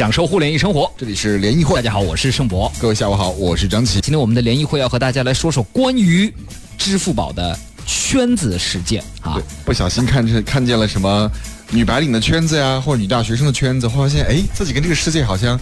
享受互联易生活。这里是联谊会，大家好，我是盛博。各位下午好，我是张琪。今天我们的联谊会要和大家来说说关于支付宝的圈子事件啊对。，不小心看这看见了什么女白领的圈子呀，或者女大学生的圈子，会发现哎，自己跟这个世界好像呃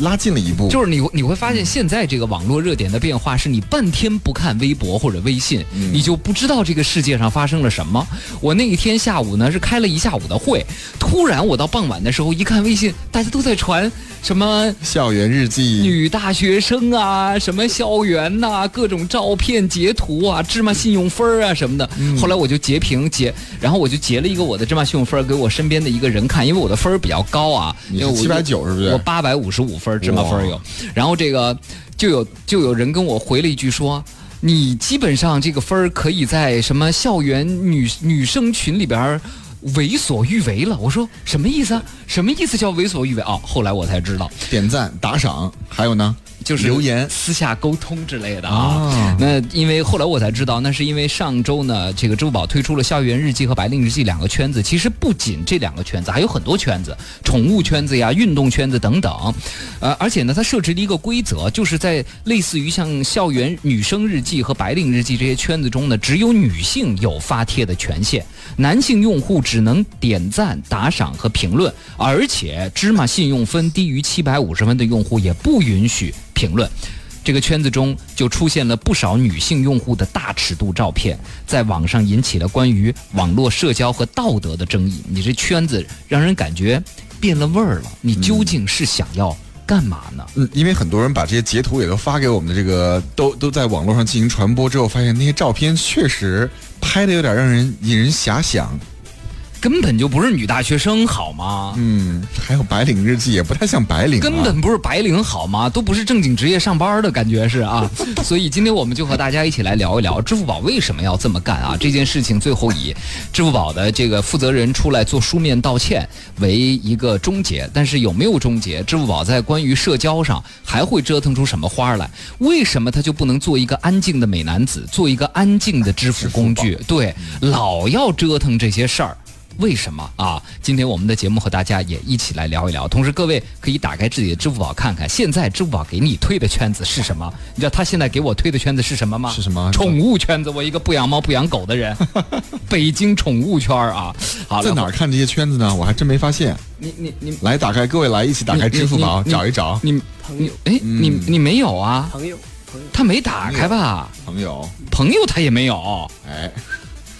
拉近了一步。就是你你会发现，现在这个网络热点的变化，是你半天不看微博或者微信，你就不知道这个世界上发生了什么。我那一天下午呢是开了一下午的会，突然我到傍晚的时候一看微信，大家都在传什么校园日记，女大学生啊，什么校园呐、各种照片截图啊，芝麻信用分儿啊什么的。后来我就截屏截，然后我就截了一个我的芝麻信用分儿给我身边的一个人看，因为我的分儿比较高啊，七百九是不是？我八百五十五分芝麻分有，然后这个就有就有人跟我回了一句说。你基本上这个分儿可以在什么校园女女生群里边为所欲为了。我说什么意思啊？什么意思叫为所欲为啊？后来我才知道，点赞打赏，还有呢，就是留言私下沟通之类的啊。啊那因为后来我才知道，那是因为上周呢，这个支付宝推出了校园日记和白领日记两个圈子。其实不仅这两个圈子，还有很多圈子，宠物圈子呀、运动圈子等等。呃，而且呢，它设置了一个规则，就是在类似于像校园女生日记和白领日记这些圈子中呢，只有女性有发帖的权限，男性用户只能点赞、打赏和评论，而且芝麻信用分低于七百五十分的用户也不允许评论。这个圈子中就出现了不少女性用户的大尺度照片，在网上引起了关于网络社交和道德的争议。你这圈子让人感觉变了味儿了，你究竟是想要干嘛呢？嗯，因为很多人把这些截图也都发给我们的这个，都都在网络上进行传播之后，发现那些照片确实拍的有点让人引人遐想。根本就不是女大学生好吗？嗯，还有白领日记也不太像白领、啊，根本不是白领好吗？都不是正经职业上班的感觉是啊，所以今天我们就和大家一起来聊一聊支付宝为什么要这么干啊？这件事情最后以支付宝的这个负责人出来做书面道歉为一个终结，但是有没有终结？支付宝在关于社交上还会折腾出什么花来？为什么他就不能做一个安静的美男子，做一个安静的支付工具？对，老要折腾这些事儿。为什么啊？今天我们的节目和大家也一起来聊一聊。同时，各位可以打开自己的支付宝看看，现在支付宝给你推的圈子是什么？你知道他现在给我推的圈子是什么吗？是什么宠物圈子。我一个不养猫不养狗的人，北京宠物圈儿啊。好，在哪儿？看这些圈子呢？我还真没发现。你你你来，打开，各位来一起打开支付宝找一找。你朋友哎，你你没有啊？朋友，朋友，他没打开吧？朋友，朋友他也没有，哎，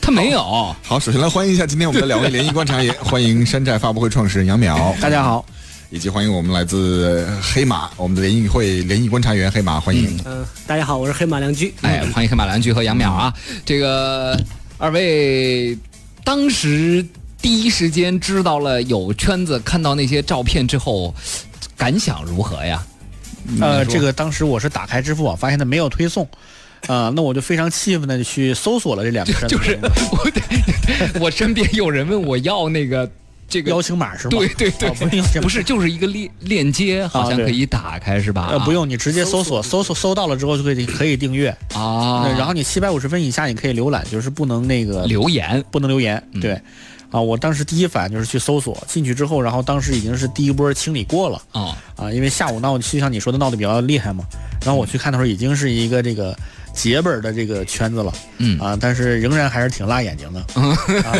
他没有。好，首先来欢迎一下今天我们的两位联谊观察员，欢迎山寨发布会创始人杨淼，大家好。以及欢迎我们来自黑马，我们的联谊会联谊观察员黑马，欢迎。嗯、大家好，我是黑马良驹。哎，欢迎黑马良驹和杨淼啊！这个二位当时第一时间知道了有圈子，看到那些照片之后，感想如何呀？呃，这个当时我是打开支付宝，发现它没有推送，啊、那我就非常气愤的去搜索了这两个身份。就是我得，我身边有人问我要那个这个邀请码是吗？对对对。啊不是不是，就是一个链链接，好像可以打开是吧？呃，不用，你直接搜索，搜索搜到了之后就可以可以订阅，啊。呃，然后你七百五十分以下你可以浏览，就是不能那个留言。不能留言，嗯。对。啊，我当时第一反应就是去搜索，进去之后，然后当时已经是第一波清理过了啊啊，因为下午闹，就像你说的闹得比较厉害嘛，然后我去看的时候已经是一个这个结本的这个圈子了，嗯啊，但是仍然还是挺辣眼睛的，啊，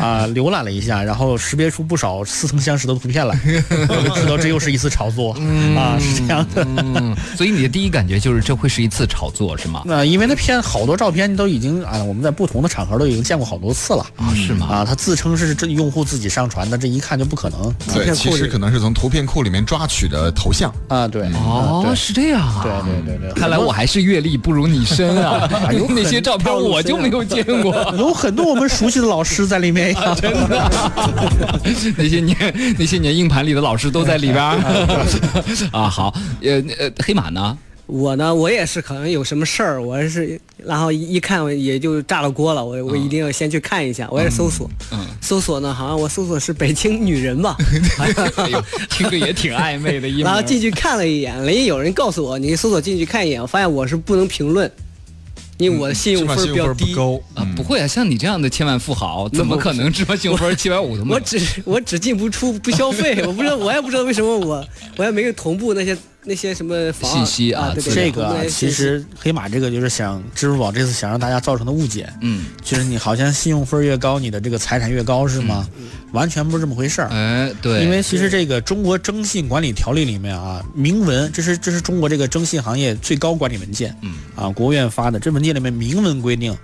啊，浏览了一下，然后识别出不少似曾相识的图片来，我就知道这又是一次炒作，啊，是这样的。嗯，所以你的第一感觉就是这会是一次炒作是吗？那因为那片好多照片都已经啊，我们在不同的场合都已经见过好多次了啊是吗？啊，他自称是这用户自己上传的，这一看就不可能对，其实可能是从图片库里面抓取的头像。啊，对，哦，啊是这样啊。对对对对对，看来我还是阅历不如你深啊，有 那些照片我就没有见过。有很多我们熟悉的老师在里面呀，真的。那些年那些年硬盘里的老师都在里边儿啊。好，呃呃，黑马呢？我呢，我也是可能有什么事儿，我是然后一一看也就炸了锅了，我我一定要先去看一下，我也是搜索，嗯，搜索呢，好像我搜索是北京女人吧，听着也挺暧昧的一。然后进去看了一眼，人家有人告诉我，你搜索进去看一眼，我发现我是不能评论。因为我的信用分比较低，高啊，不会啊，像你这样的千万富豪，怎么可能芝麻信用分七百五都没有？我只我只进不出不消费，我不知道我也不知道为什么我我也没有同步那些那些什么房信息啊啊，对对这个其实黑马这个就是想支付宝这次想让大家造成的误解，嗯，就是你好像信用分越高，你的这个财产越高是吗？完全不是这么回事儿。哎，对，因为其实这个中国征信管理条例里面啊，明文这是这是中国这个征信行业最高管理文件，嗯。啊，国务院发的，这文件里面明文规定，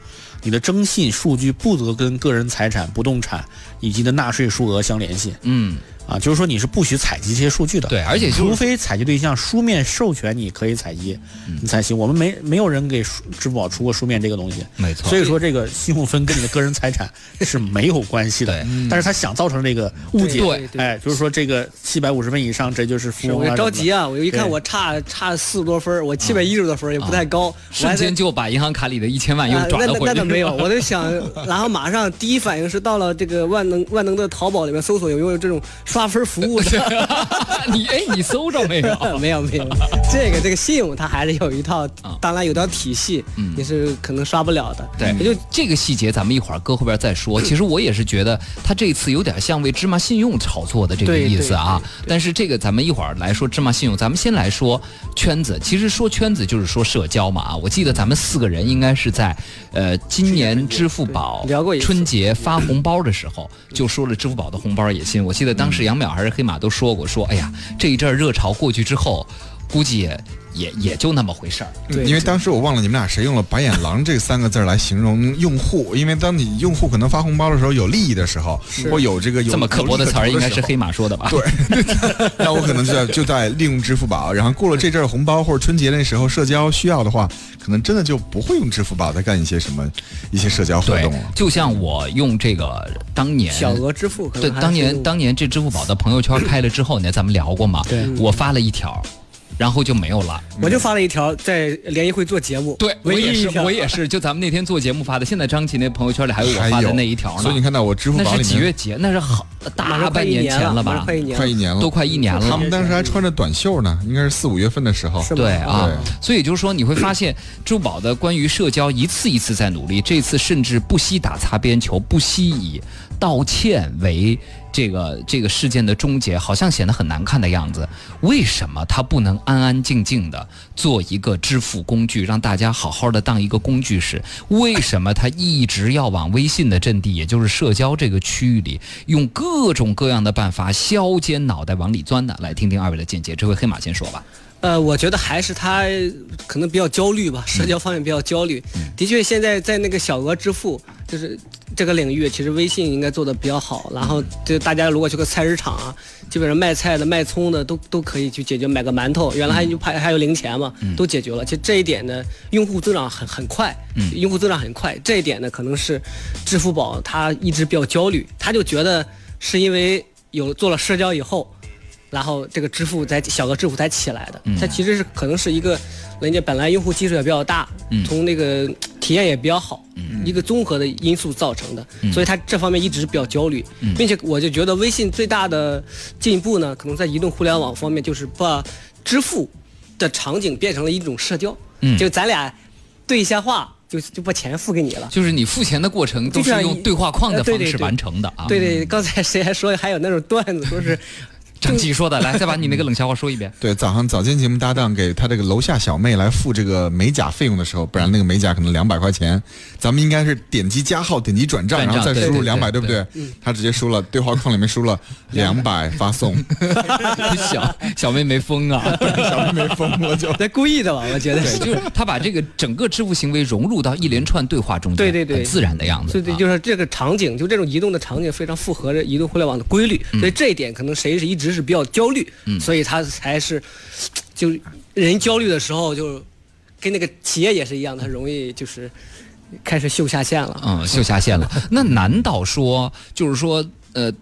你的征信数据不得跟个人财产、不动产以及的纳税数额相联系。嗯，啊，就是说你是不许采集这些数据的。对，而且就是除非采集对象书面授权你可以采集，你才行。我们没没有人给支付宝出过书面这个东西，没错，所以说这个信用分跟你的个人财产是没有关系的。对但是他想造成这个误解，对对哎，就是说这个七百五十分以上，这就是富翁啊。着急啊！我一看我差差四十多分，我七百一十多分也不太高，我瞬间就把银行卡里的一千万又啊那那转了回去。那倒没有，我在想，然后马上第一反应是到了这个万能万能的淘宝里面搜索有没有这种刷分服务的。你哎，你搜着没有？没有没有，这个这个信用它还是有一套啊，当然有套体系，你是可能刷不了的。对，也就这个细节咱们一会儿搁后边再说。其实我也是觉得他这次有点像为芝麻信用炒作的这个意思啊。但是这个咱们一会儿来说芝麻信用，咱们先来说圈子。其实说圈子就是说社交嘛啊。我记得咱们四个人应该是在呃今年支付宝聊过春节发红包的时候就说了支付宝的红包野心。我记得当时杨淼还是黑马都说过，说哎呀这一阵热潮过去之后，估计也也也就那么回事儿。对因为当时我忘了你们俩谁用了“白眼狼”这三个字来形容用户，因为当你用户可能发红包的时候有利益的时候，或有这个有这么刻薄的词儿，应该是黑马。说的吧？对，那我可能就在就在利用支付宝，然后过了这阵儿红包或者春节那时候社交需要的话，可能真的就不会用支付宝再干一些什么一些社交活动了。，就像我用这个当年小额支付对，当年当年这支付宝的朋友圈开了之后呢，咱们聊过嘛？对我发了一条，然后就没有了。我就发了一条在联谊会做节目，对，我也是，我也是，就咱们那天做节目发的。现在张琪那朋友圈里还有我发的那一条呢。所以你看到我支付那是宝里面几月几？那是好大半年前了吧？快一年了，快一年了，都快一年了。他们当时还穿着短袖呢，应该是四五月份的时候。对啊，所以就是说，你会发现支付宝的关于社交一次一次在努力，这次甚至不惜打擦边球，不惜以道歉为这个这个事件的终结，好像显得很难看的样子。为什么他不能安安静静的做一个支付工具，让大家好好的当一个工具使？为什么他一直要往微信的阵地，也就是社交这个区域里，用各种各样的办法削尖脑袋往里钻呢？来听听二位的见解。这回黑马先说吧。呃，我觉得还是他可能比较焦虑吧，社交方面比较焦虑。的确，现在在那个小额支付，就是这个领域，其实微信应该做的比较好。然后，就大家如果去个菜市场啊，基本上卖菜的、卖葱的都都可以去解决，买个馒头，原来还就还还有零钱嘛，都解决了。其实这一点呢，用户增长很很快，用户增长很快。这一点呢，可能是支付宝它一直比较焦虑，他就觉得是因为有做了社交以后。然后这个支付才小额支付才起来的，它其实是可能是一个人家本来用户基数也比较大，从那个体验也比较好，一个综合的因素造成的，所以它这方面一直比较焦虑，并且我就觉得微信最大的进步呢，可能在移动互联网方面就是把支付的场景变成了一种社交，嗯。就咱俩对一下话，就就把钱付给你了。就是你付钱的过程都是用对话框的方式完成的啊。对对，刚才谁还说还有那种段子，说是张琪说的，来再把你那个冷笑话说一遍。对，早上早间节目搭档给他这个楼下小妹来付这个美甲费用的时候，不然那个美甲可能两百块钱，咱们应该是点击加号，点击转账，然后再输入两百，对不对对？他直接输了对话框里面输了 两百发送，小小妹没疯啊，小妹没疯，我就 在故意的吧？我觉得。就是他把这个整个支付行为融入到一连串对话中间，对对对自然的样子。对对，啊就是这个场景，就这种移动的场景非常符合着移动互联网的规律，嗯所以这一点可能谁是一直是比较焦虑，所以他才是，就人焦虑的时候就，跟那个企业也是一样，他容易就是开始秀下限了。嗯，秀下限了。那难道说，就是说，呃，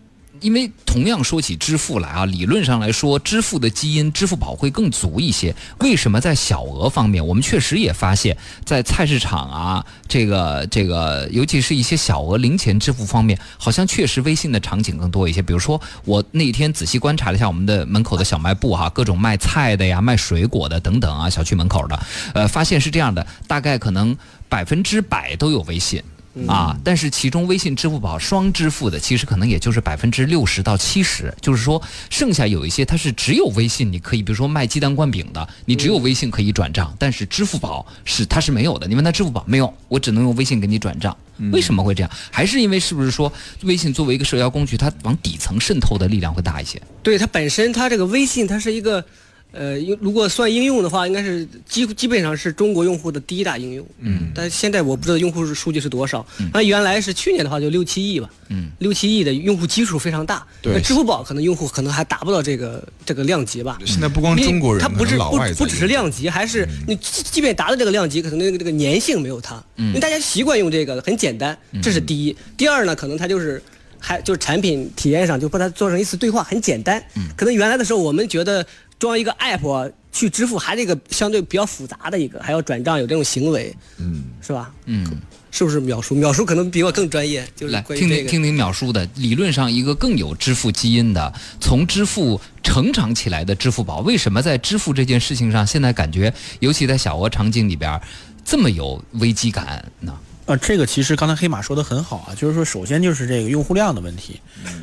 因为同样说起支付来啊，理论上来说，支付的基因，支付宝会更足一些。为什么在小额方面，我们确实也发现，在菜市场啊，这个这个，尤其是一些小额零钱支付方面，好像确实微信的场景更多一些。比如说，我那天仔细观察了一下我们的门口的小卖部哈、各种卖菜的呀、卖水果的等等啊，小区门口的，呃，发现是这样的，大概可能百分之百都有微信。啊，但是其中微信、支付宝双支付的，其实可能也就是百分之六十到七十，就是说剩下有一些它是只有微信，你可以比如说卖鸡蛋灌饼的，你只有微信可以转账，但是支付宝是它是没有的。你问他支付宝没有，我只能用微信给你转账。为什么会这样？还是因为是不是说微信作为一个社交工具，它往底层渗透的力量会大一些？对它本身，它这个微信它是一个。呃，如果算应用的话，应该是基基本上是中国用户的第一大应用。嗯，但现在我不知道用户数据是多少。那原来是去年的话就六七亿吧。嗯，六七亿的用户基数非常大。对，那支付宝可能用户可能还达不到这个这个量级吧。现在不光中国人，它不是不不只是量级，还是你即便达到这个量级，可能那个这个粘性没有它。嗯，因为大家习惯用这个，很简单，这是第一。第二呢，可能它就是还就是产品体验上就把它做成一次对话，很简单。嗯，可能原来的时候我们觉得装一个 app。去支付还是一个相对比较复杂的一个，还要转账有这种行为，嗯，是吧？嗯，是不是秒叔？秒叔可能比我更专业，就是来听听听听秒叔的。理论上，一个更有支付基因的，从支付成长起来的支付宝，为什么在支付这件事情上，现在感觉，尤其在小额场景里边，这么有危机感呢？啊，这个其实刚才黑马说的很好啊，就是说，首先就是这个用户量的问题，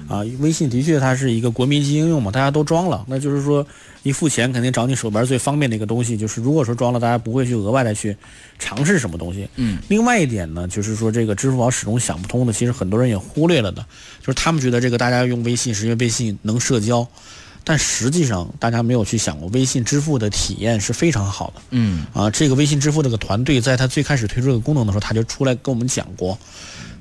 啊，微信的确它是一个国民级应用嘛，大家都装了，那就是说，一付钱肯定找你手边最方便的一个东西，就是如果说装了，大家不会去额外的去尝试什么东西。嗯。另外一点呢，就是说这个支付宝始终想不通的，其实很多人也忽略了的，就是他们觉得这个大家用微信是因为微信能社交。但实际上，大家没有去想过，微信支付的体验是非常好的。嗯，啊，这个微信支付这个团队，在他最开始推出这个功能的时候，他就出来跟我们讲过，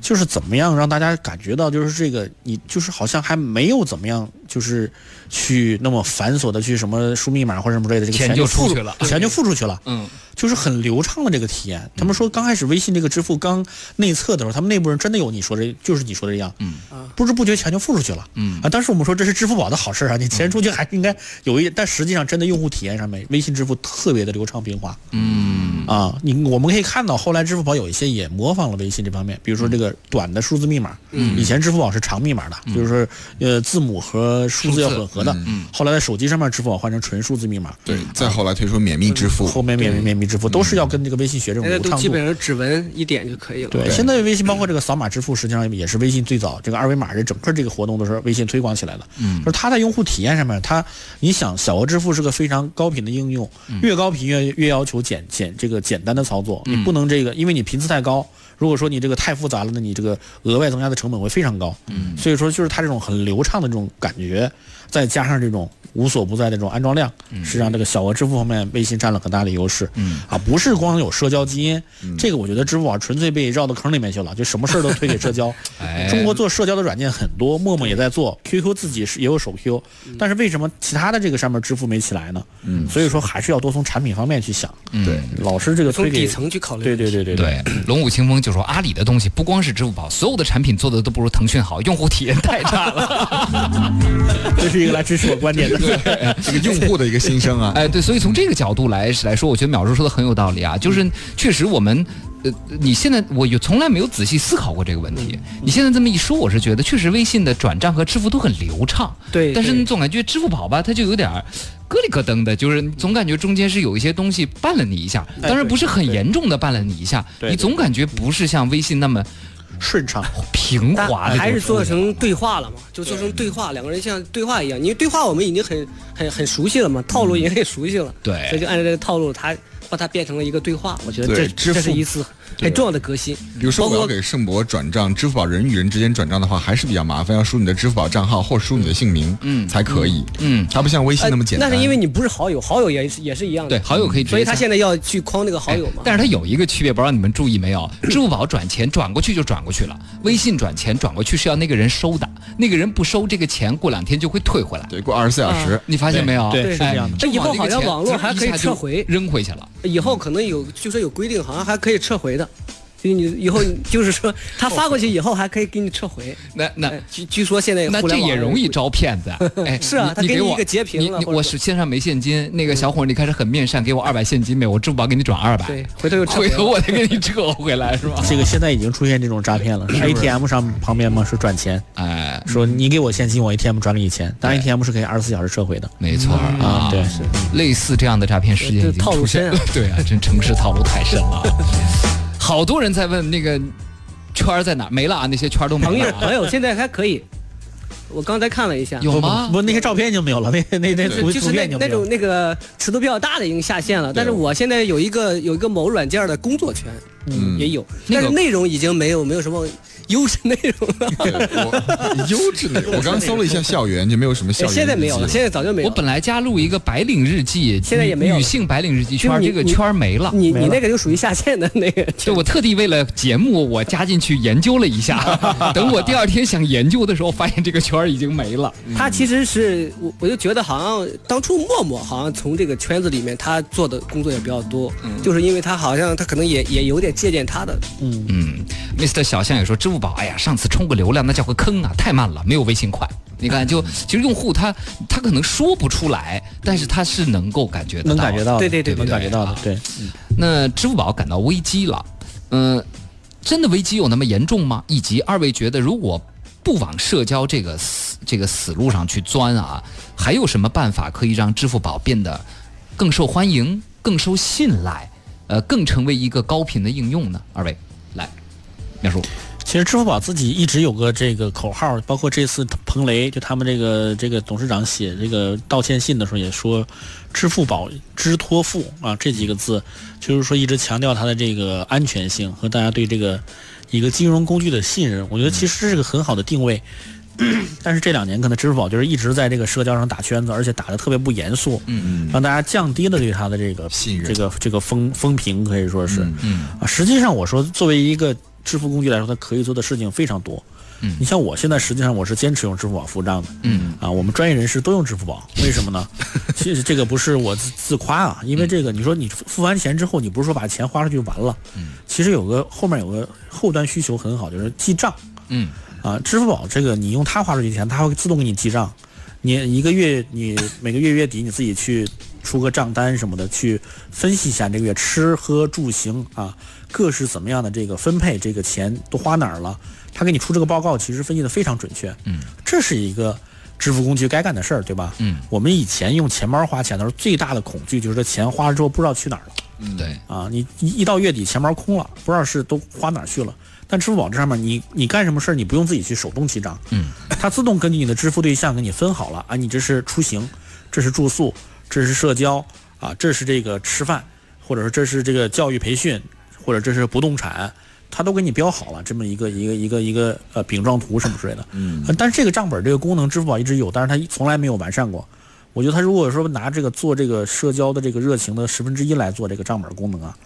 就是怎么样让大家感觉到，就是这个你就是好像还没有怎么样，就是去那么繁琐的去什么输密码或者什么之类的，这个钱就付出去了，钱就付出去了。嗯。就是很流畅的这个体验。他们说刚开始微信这个支付刚内测的时候，他们内部人真的有你说的，就是你说的这样，嗯不知不觉钱就付出去了，嗯啊。当时我们说这是支付宝的好事啊，你钱出去还应该有一，但实际上真的用户体验上面，微信支付特别的流畅平滑，嗯啊。你我们可以看到后来支付宝有一些也模仿了微信这方面，比如说这个短的数字密码，嗯，以前支付宝是长密码的，就是说呃字母和数字要混合的，嗯，后来在手机上面支付宝换成纯数字密码，对，再后来推出免密支付，后面免密免密。支付都是要跟这个微信学这种流畅度，基本上指纹一点就可以了。对，现在微信包括这个扫码支付，实际上也是微信最早这个二维码这整个这个活动都是微信推广起来的。嗯，就是它在用户体验上面，它你想小额支付是个非常高频的应用，越高频越越要求简简这个简单的操作，你不能这个，因为你频次太高，如果说你这个太复杂了，那你这个额外增加的成本会非常高。嗯，所以说就是它这种很流畅的这种感觉，再加上这种。无所不在的这种安装量，实际上这个小额支付方面，微信占了很大的优势。嗯啊，不是光有社交基因，这个我觉得支付宝纯粹被绕到坑里面去了，就什么事儿都推给社交。中国做社交的软件很多，陌陌也在做，QQ 自己是也有手 Q，但是为什么其他的这个上面支付没起来呢？嗯，所以说还是要多从产品方面去想。对，老是这个从底层去考虑。对对对对对。龙舞清风就说阿里的东西不光是支付宝，所有的产品做的都不如腾讯好，用户体验太差了。这是一个来支持我观点的。对，这个用户的一个心声啊，哎，对，所以从这个角度来来说，我觉得淼叔说的很有道理啊，就是确实我们，呃，你现在我有从来没有仔细思考过这个问题，你现在这么一说，我是觉得确实微信的转账和支付都很流畅，对，但是你总感觉支付宝吧，它就有点咯里咯噔的，就是总感觉中间是有一些东西绊了你一下，当然不是很严重的绊了你一下，你总感觉不是像微信那么。顺畅平滑，还是做成对话了嘛？就做成对话，两个人像对话一样。因为对话我们已经很很很熟悉了嘛，套路已经很熟悉了。对，所以就按照这个套路，他把它变成了一个对话。我觉得这这是一次。很重要的革新，比如说我要给盛博转账，支付宝人与人之间转账的话，还是比较麻烦，要输你的支付宝账号或输你的姓名，嗯，才可以，嗯，它不像微信那么简单。那是因为你不是好友，好友也是也是一样的，对，好友可以，所以他现在要去框那个好友嘛。但是它有一个区别，不知道你们注意没有？支付宝转钱转过去就转过去了，微信转钱转过去是要那个人收的，那个人不收这个钱，过两天就会退回来，对，过二十四小时，你发现没有？对，是这样的。这以后好像网络还可以撤回，扔回去了。以后可能有，就说有规定，好像还可以撤回的。就你以后就是说，他发过去以后还可以给你撤回。那那据据说现在那这也容易招骗子。哎，是啊，他给你一个截屏了。我是线上没现金，那个小伙你开始很面善，给我二百现金没？我支付宝给你转二百。对，回头又 回头我再给你撤回来是吧？这个现在已经出现这种诈骗了。ATM 上旁边嘛是转钱，哎，说你给我现金，我 ATM 转给你钱，但 ATM 是可以二十四小时撤回的。没错啊，对，类似这样的诈骗事件已经出现。对啊，这城市套路太深了。好多人在问那个，圈儿在哪儿？没了啊，那些圈儿都没朋友了啊。朋友现在还可以，我刚才看了一下，有吗不，那些照片已经没有了，那那那就是那那。种那个尺度比较大的已经下线了，但是我现在有一个有一个某软件的工作圈，嗯也有，但是内容已经没有没有什么优质内容了。我优质的，我刚刚搜了一下校园，就没有什么校园。现在没有了，现在早就没有了。我本来加入一个白领日记，现在也没有女性白领日记圈这个圈没了。你你那个就属于下线的那个圈，就我特地为了节目，我加进去研究了一下。等我第二天想研究的时候，发现这个圈已经没了。他其实是我我就觉得好像当初默默好像从这个圈子里面他做的工作也比较多，就是因为他好像他可能也也有点借鉴他的，嗯，嗯，Mr 小象也说，支付宝，哎呀，上次充个流量那叫个坑啊，太慢了，没有微信快。你看，就其实用户他他可能说不出来，但是他是能够感觉得到的能感觉到，对对对能感觉到的啊，对。那支付宝感到危机了，嗯、真的危机有那么严重吗？以及二位觉得，如果不往社交这个死这个死路上去钻啊，还有什么办法可以让支付宝变得更受欢迎、更受信赖，呃，更成为一个高频的应用呢？二位来描述。其实支付宝自己一直有个这个口号，包括这次彭雷就他们这个这个董事长写这个道歉信的时候也说，支付宝知托付啊这几个字，就是说一直强调它的这个安全性和大家对这个一个金融工具的信任。我觉得其实是个很好的定位。但是这两年可能支付宝就是一直在这个社交上打圈子，而且打的特别不严肃，嗯让大家降低了对它的这个信任这个这个风风评，可以说是。嗯啊，实际上我说，作为一个支付工具来说，它可以做的事情非常多。嗯你像我现在实际上我是坚持用支付宝付账的。嗯啊，我们专业人士都用支付宝，为什么呢？其实这个不是我自自夸啊，因为这个你说你付付完钱之后，你不是说把钱花出去就完了，嗯其实有个后面有个后端需求很好，就是记账。嗯啊，支付宝这个你用它花出去钱，它会自动给你记账。你一个月，你每个月月底你自己去出个账单什么的，去分析一下这个月吃喝住行啊，各是怎么样的这个分配，这个钱都花哪儿了，他给你出这个报告，其实分析的非常准确。嗯，这是一个支付工具该干的事儿，对吧？嗯，我们以前用钱包花钱的时候，最大的恐惧就是这钱花了之后不知道去哪儿了。嗯，对，啊，你一一到月底钱包空了，不知道是都花哪儿去了。但支付宝这上面，你你干什么事儿，你不用自己去手动记账，嗯，它自动根据你的支付对象给你分好了啊，你这是出行，这是住宿，这是社交啊，这是这个吃饭，或者说这是这个教育培训，或者这是不动产，它都给你标好了，这么一个一个一个一个呃饼状图什么之类的。嗯呃但是这个账本这个功能，支付宝一直有，但是它从来没有完善过。我觉得他如果说拿这个做这个社交的这个热情的十分之一来做这个账本功能啊，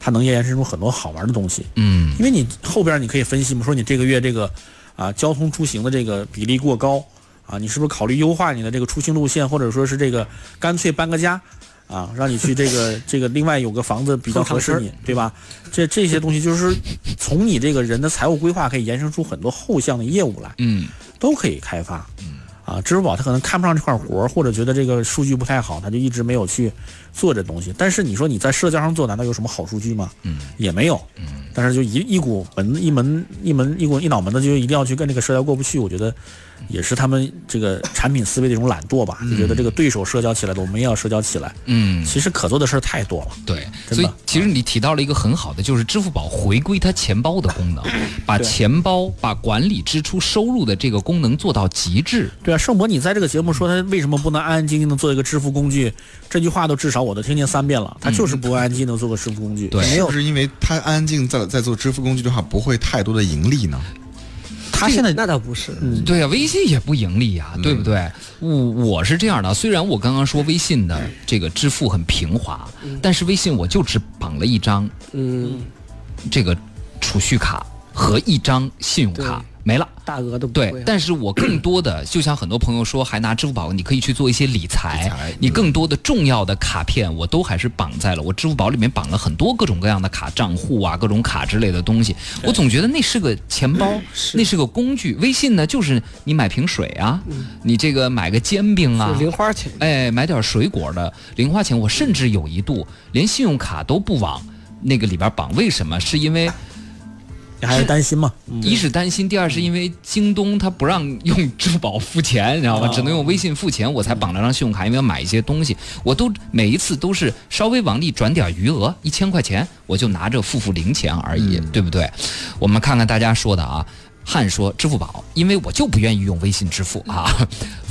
它能延伸出很多好玩的东西。嗯因为你后边你可以分析嘛，说你这个月这个啊交通出行的这个比例过高啊，你是不是考虑优化你的这个出行路线，或者说是这个干脆搬个家啊，让你去这个 这个另外有个房子比较合适你，对吧？这这些东西就是从你这个人的财务规划可以延伸出很多后项的业务来。嗯都可以开发。嗯啊，支付宝他可能看不上这块活儿，或者觉得这个数据不太好，他就一直没有去做这东西。但是你说你在社交上做，难道有什么好数据吗？嗯，也没有。嗯，但是就一一股门一门一门一股一脑门子就一定要去跟这个社交过不去，我觉得也是他们这个产品思维的一种懒惰吧，就觉得这个对手社交起来的，我们也要社交起来。嗯，其实可做的事儿太多了。对，所以其实你提到了一个很好的，就是支付宝回归它钱包的功能，把钱包、把管理支出收入的这个功能做到极致。对啊，盛博，你在这个节目说他为什么不能安安静静的做一个支付工具？这句话都至少我都听见三遍了。他就是不安安静静的做个支付工具，对。没有。是因为他安安静在在做支付工具的话，不会太多的盈利呢？他现在那倒不是，嗯。对呀、微信也不盈利呀、对不对？我我是这样的，虽然我刚刚说微信的这个支付很平滑，但是微信我就只绑了一张嗯，这个储蓄卡和一张信用卡。对，没了。大额的不对，。但是我更多的，就像很多朋友说，还拿支付宝，你可以去做一些理财。理财你更多的重要的卡片，我都还是绑在了我支付宝里面，绑了很多各种各样的卡账户啊，各种卡之类的东西。我总觉得那是个钱包，那是个工具。微信呢，就是你买瓶水啊，你这个买个煎饼啊，零花钱，哎，买点水果的零花钱，我甚至有一度连信用卡都不往那个里边绑。为什么？是因为你还是担心嘛？嗯一是担心，第二是因为京东它不让用支付宝付钱，你知道吗？哦只能用微信付钱，我才绑了张信用卡，因为要买一些东西，我都每一次都是稍微往里转点余额，一千块钱，我就拿着付付零钱而已，对不对？我们看看大家说的啊。汉说支付宝，因为我就不愿意用微信支付啊。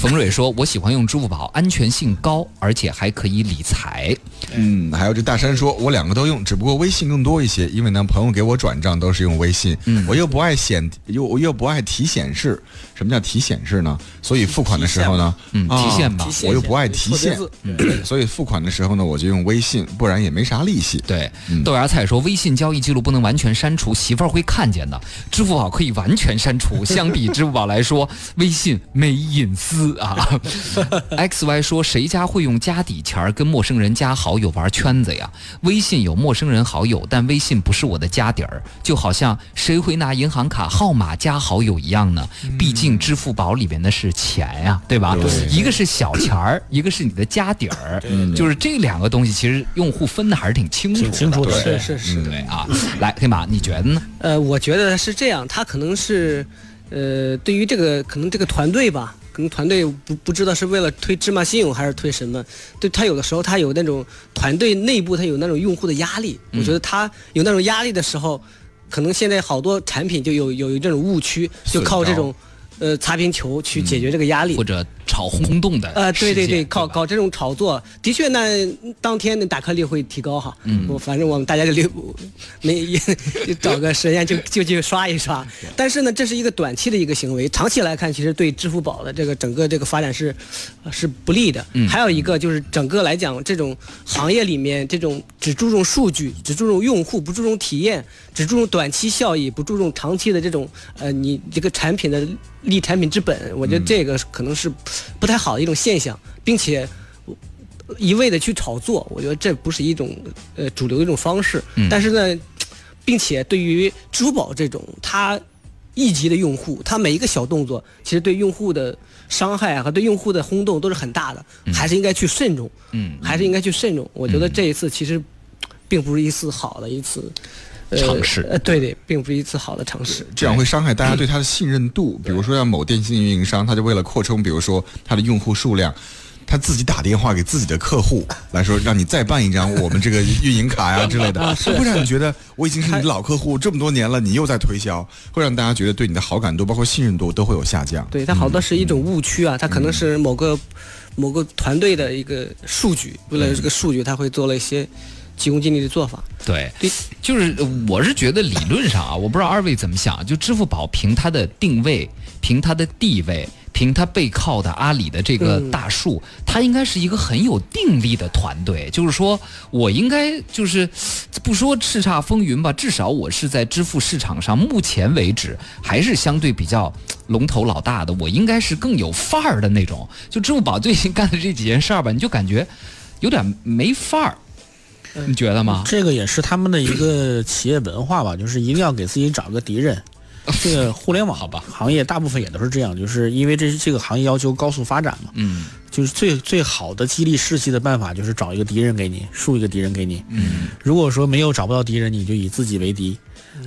冯蕊说，我喜欢用支付宝，安全性高，而且还可以理财。嗯，还有这大山说，我两个都用，只不过微信更多一些，因为呢，朋友给我转账都是用微信，嗯我又不爱显，又我又不爱提显示。什么叫提显示呢？所以付款的时候呢，嗯啊提现吧我又不爱提现错别字，对所以付款的时候呢，我就用微信，不然也没啥利息。对，豆芽菜说微信交易记录不能完全删除，媳妇儿会看见的。支付宝可以完全删除，相比支付宝来说，微信没隐私啊。X Y 说谁家会用家底钱儿跟陌生人加好友玩圈子呀？微信有陌生人好友，但微信不是我的家底儿，就好像谁会拿银行卡号码加好友一样呢？毕竟支付宝里边的是钱呀，对吧？对一个是小钱儿，一个是你的家底儿，就是这两个东西，其实用户分的还是挺清楚的。挺清楚的，是是是，对啊，来黑马，你觉得呢？呃，我觉得是这样，他可能是，呃，对于这个可能这个团队吧，可能团队不不知道是为了推芝麻信用还是推什么，对他有的时候他有那种团队内部他有那种用户的压力，我觉得他有那种压力的时候，可能现在好多产品就有有这种误区，就靠这种。呃，擦边球去解决这个压力，或者炒轰动的呃，对对对，搞搞这种炒作，的确呢，当天的打开率会提高哈。嗯我反正我们大家就留没就找个时间就就去刷一刷。但是呢，这是一个短期的一个行为，长期来看，其实对支付宝的这个整个这个发展是呃是不利的。嗯还有一个就是整个来讲，这种行业里面这种只注重数据、只注重用户、不注重体验、只注重短期效益、不注重长期的这种呃你这个产品的立产品之本，我觉得这个可能是不太好的一种现象，并且。一味的去炒作，我觉得这不是一种呃主流的一种方式。嗯但是呢，并且对于支付宝这种它一级的用户，它每一个小动作，其实对用户的伤害啊和对用户的轰动都是很大的，还是应该去慎重，嗯还是应该去慎重。我觉得这一次其实并不是一次好的一次。呃尝试呃，对对，并不是一次好的尝试。这样会伤害大家对它的信任度。比如说，像某电信运营商，他就为了扩充，比如说它的用户数量。他自己打电话给自己的客户来说，让你再办一张我们这个运营卡呀之类的，会让你觉得我已经是你的老客户这么多年了，你又在推销，会让大家觉得对你的好感度，包括信任度都会有下降。对，它好多是一种误区啊，它可能是某个某个团队的一个数据，为了这个数据，他会做了一些急功近利的做法。对对，就是呃我是觉得理论上啊，我不知道二位怎么想，就支付宝凭它的定位，凭它的地位。凭它背靠的阿里的这个嗯大树，它应该是一个很有定力的团队。就是说我应该就是不说叱咤风云吧，至少我是在支付市场上目前为止还是相对比较龙头老大的。我应该是更有范儿的那种。就支付宝最近干的这几件事儿吧，你就感觉有点没范儿，你觉得吗？这个也是他们的一个企业文化吧，就是一定要给自己找个敌人。这个 互联网好吧行业大部分也都是这样，就是因为这这个行业要求高速发展嘛，嗯就是最最好的激励士气的办法就是找一个敌人给你，树一个敌人给你。嗯如果说没有找不到敌人，你就以自己为敌，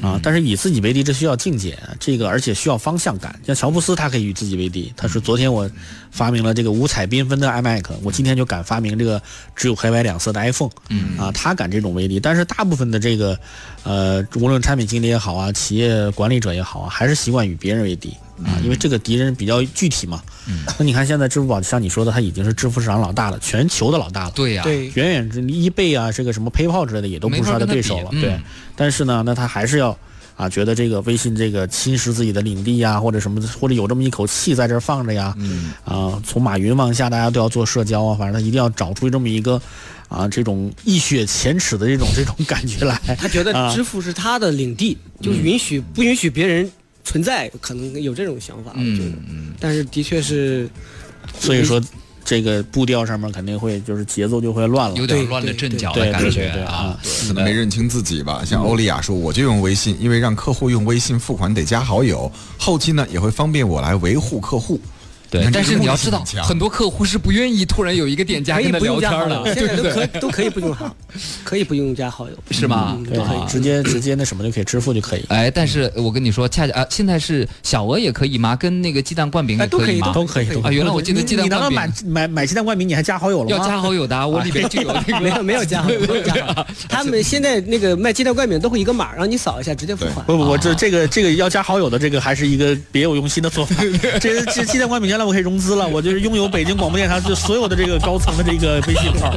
啊，但是以自己为敌这需要境界，这个而且需要方向感。像乔布斯他可以与自己为敌，他说昨天我发明了这个五彩缤纷的 iMac，我今天就敢发明这个只有黑白两色的 iPhone，嗯啊，他敢这种为敌。但是大部分的这个，呃，无论产品经理也好啊，企业管理者也好啊，还是习惯与别人为敌啊，因为这个敌人比较具体嘛。嗯那你看现在支付宝像你说的，它已经是支付市场老大了，全球的老大了。对呀、对，远远之一倍啊，这个什么 PayPal 之类的也都不是他的对手了。对但是呢，那他还是要啊，觉得这个微信这个侵蚀自己的领地呀，或者什么，或者有这么一口气在这儿放着呀。嗯，啊，从马云往下，大家都要做社交啊，反正他一定要找出这么一个啊，这种一雪前耻的这种这种感觉来。他觉得啊支付是他的领地，就允许不允许别人存在，可能有这种想法。我觉得嗯，嗯，但是的确是，所以说，这个步调上面肯定会就是节奏就会乱了。有点乱了阵脚的感觉啊。可能没认清自己吧。像欧丽雅说，我就用微信，因为让客户用微信付款得加好友，后期呢也会方便我来维护客户。对，但是你要知道，很多客户是不愿意突然有一个店家可以跟他不用加好聊天的友，，现在都对不对？可都可以不用好，可以不用加好友。是吗？嗯对，可以啊直接直接那什么就可以支付就可以。哎，但是我跟你说，恰恰啊，现在是小额也可以吗？跟那个鸡蛋灌饼也哎都可以吗？都可以，都可啊。原来我记得你鸡蛋你难道灌买买买鸡蛋灌饼你还加好友了吗？要加好友的啊，我里边就有 那个。没有没有加好友，没有加好友。他们现在那个卖鸡蛋灌饼都会一个码，让你扫一下直接付款。不不，我这啊这个这个要加好友的这个还是一个别有用心的做法。这这鸡蛋灌饼将来我可以融资了，我就是拥有北京广播电台就所有的这个高层的这个微信号，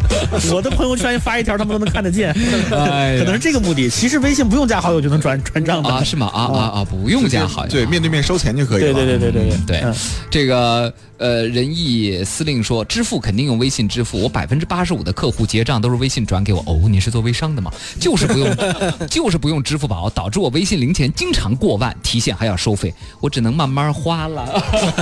我的朋友圈发一条他们都能看得见，哎可能是这个目的。其实微信不用加好友就能转转账的啊，是吗？啊啊啊！不用加好友。对，面对面收钱就可以了。对对对对对对对嗯这个呃，仁义司令说，支付肯定用微信支付。我百分之八十五的客户结账都是微信转给我。哦，你是做微商的吗？就是不用，就是不用支付宝，导致我微信零钱经常过万，提现还要收费，我只能慢慢花了。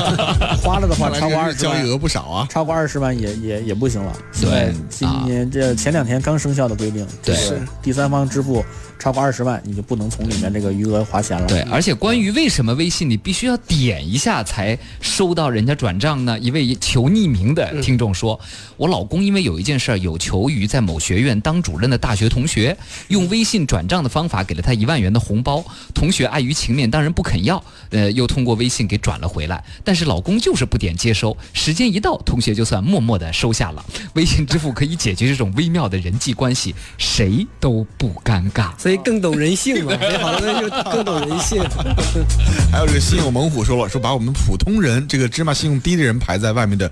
花了的话超过二十万交易。额不少啊。超过二十万也也也不行了。对今年这前两天刚生效的规定，对第三方支付超过二十万，你就不能从里面这个余额划钱了。对，而且关于为什么微信你必须要点一下才收到人家转账呢？一位求匿名的听众说，我老公因为有一件事儿有求于在某学院当主任的大学同学，用微信转账的方法给了他一万元的红包，同学碍于情面当然不肯要，呃，又通过微信给转了回来，但是老公就是不点接收，时间一到，同学就算默默的收下了。微信支付可以解决这种微妙的人际关系，谁都不尴尬。所以更懂人性嘛，所以好就更懂人性。还有这个信用猛虎说了，说把我们普通人这个芝麻信用低的人排在外面的，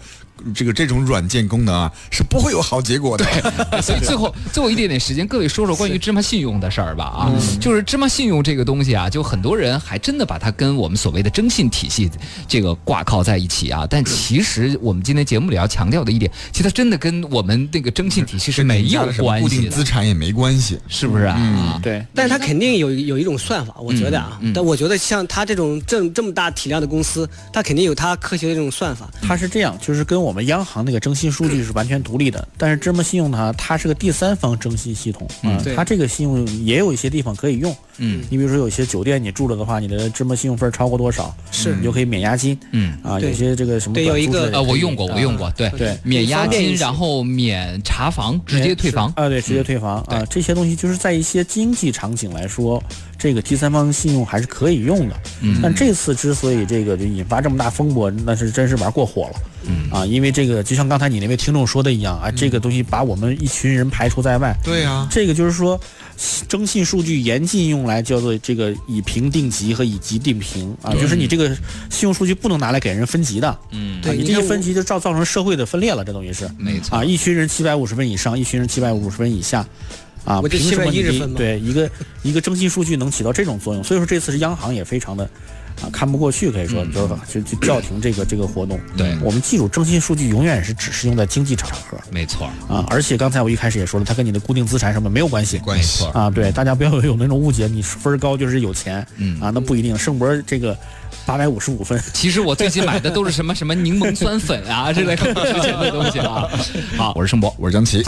这个这种软件功能啊，是不会有好结果的。所以最后最后一点点时间，各位说说关于芝麻信用的事儿吧啊，就是芝麻信用这个东西啊，就很多人还真的把它跟我们所谓的征信体系这个挂靠在一起啊。但其实我们今天节目里要强调的一点，其实它真的跟我们那个征信体系是没有关固系的，定资产也没关系。是不是啊？对，但是它肯定有有一种算法，我觉得啊，嗯嗯但我觉得像它这种这这么大体量的公司，它肯定有它科学的这种算法。它是这样，就是跟我们央行那个征信数据是完全独立的。但是芝麻信用它它是个第三方征信系统啊、对它这个信用也有一些地方可以用。嗯你比如说有些酒店你住了的话，你的芝麻信用分超过多少，是你就可以免押金嗯。啊。有些这个什么对有一个呃，我用过，我用过，对对免押金，然后免查房，直接退房。啊，对，直接退房啊，这些东西就是在一些经济场景来说，这个第三方信用还是可以用的。嗯但这次之所以这个就引发这么大风波，那是真是玩过火了。嗯啊，因为这个就像刚才你那位听众说的一样啊，这个东西把我们一群人排除在外。对啊，这个就是说，征信数据严禁用来叫做这个以评定级和以级定评啊，就是你这个信用数据不能拿来给人分级的。嗯，啊你这一对你看我分级就造造成社会的分裂了，这等于是。没错啊，。一群人七百五十分以上，一群人七百五十分以下，啊，我就凭什么710你分对一个一个征信数据能起到这种作用？所以说这次是央行也非常的啊看不过去，可以说就是就就叫停这个这个活动。嗯对我们记住，征信数据永远是只是用在经济场合没错，啊，而且刚才我一开始也说了，它跟你的固定资产什么没有关系。关系错啊，对，大家不要有那种误解，你分高就是有钱，嗯啊，那不一定。盛博这个八百五十五分，其实我最近买的都是什么什么柠檬酸粉啊之类的不值钱的东西啊。好，我是盛博。我是张琪。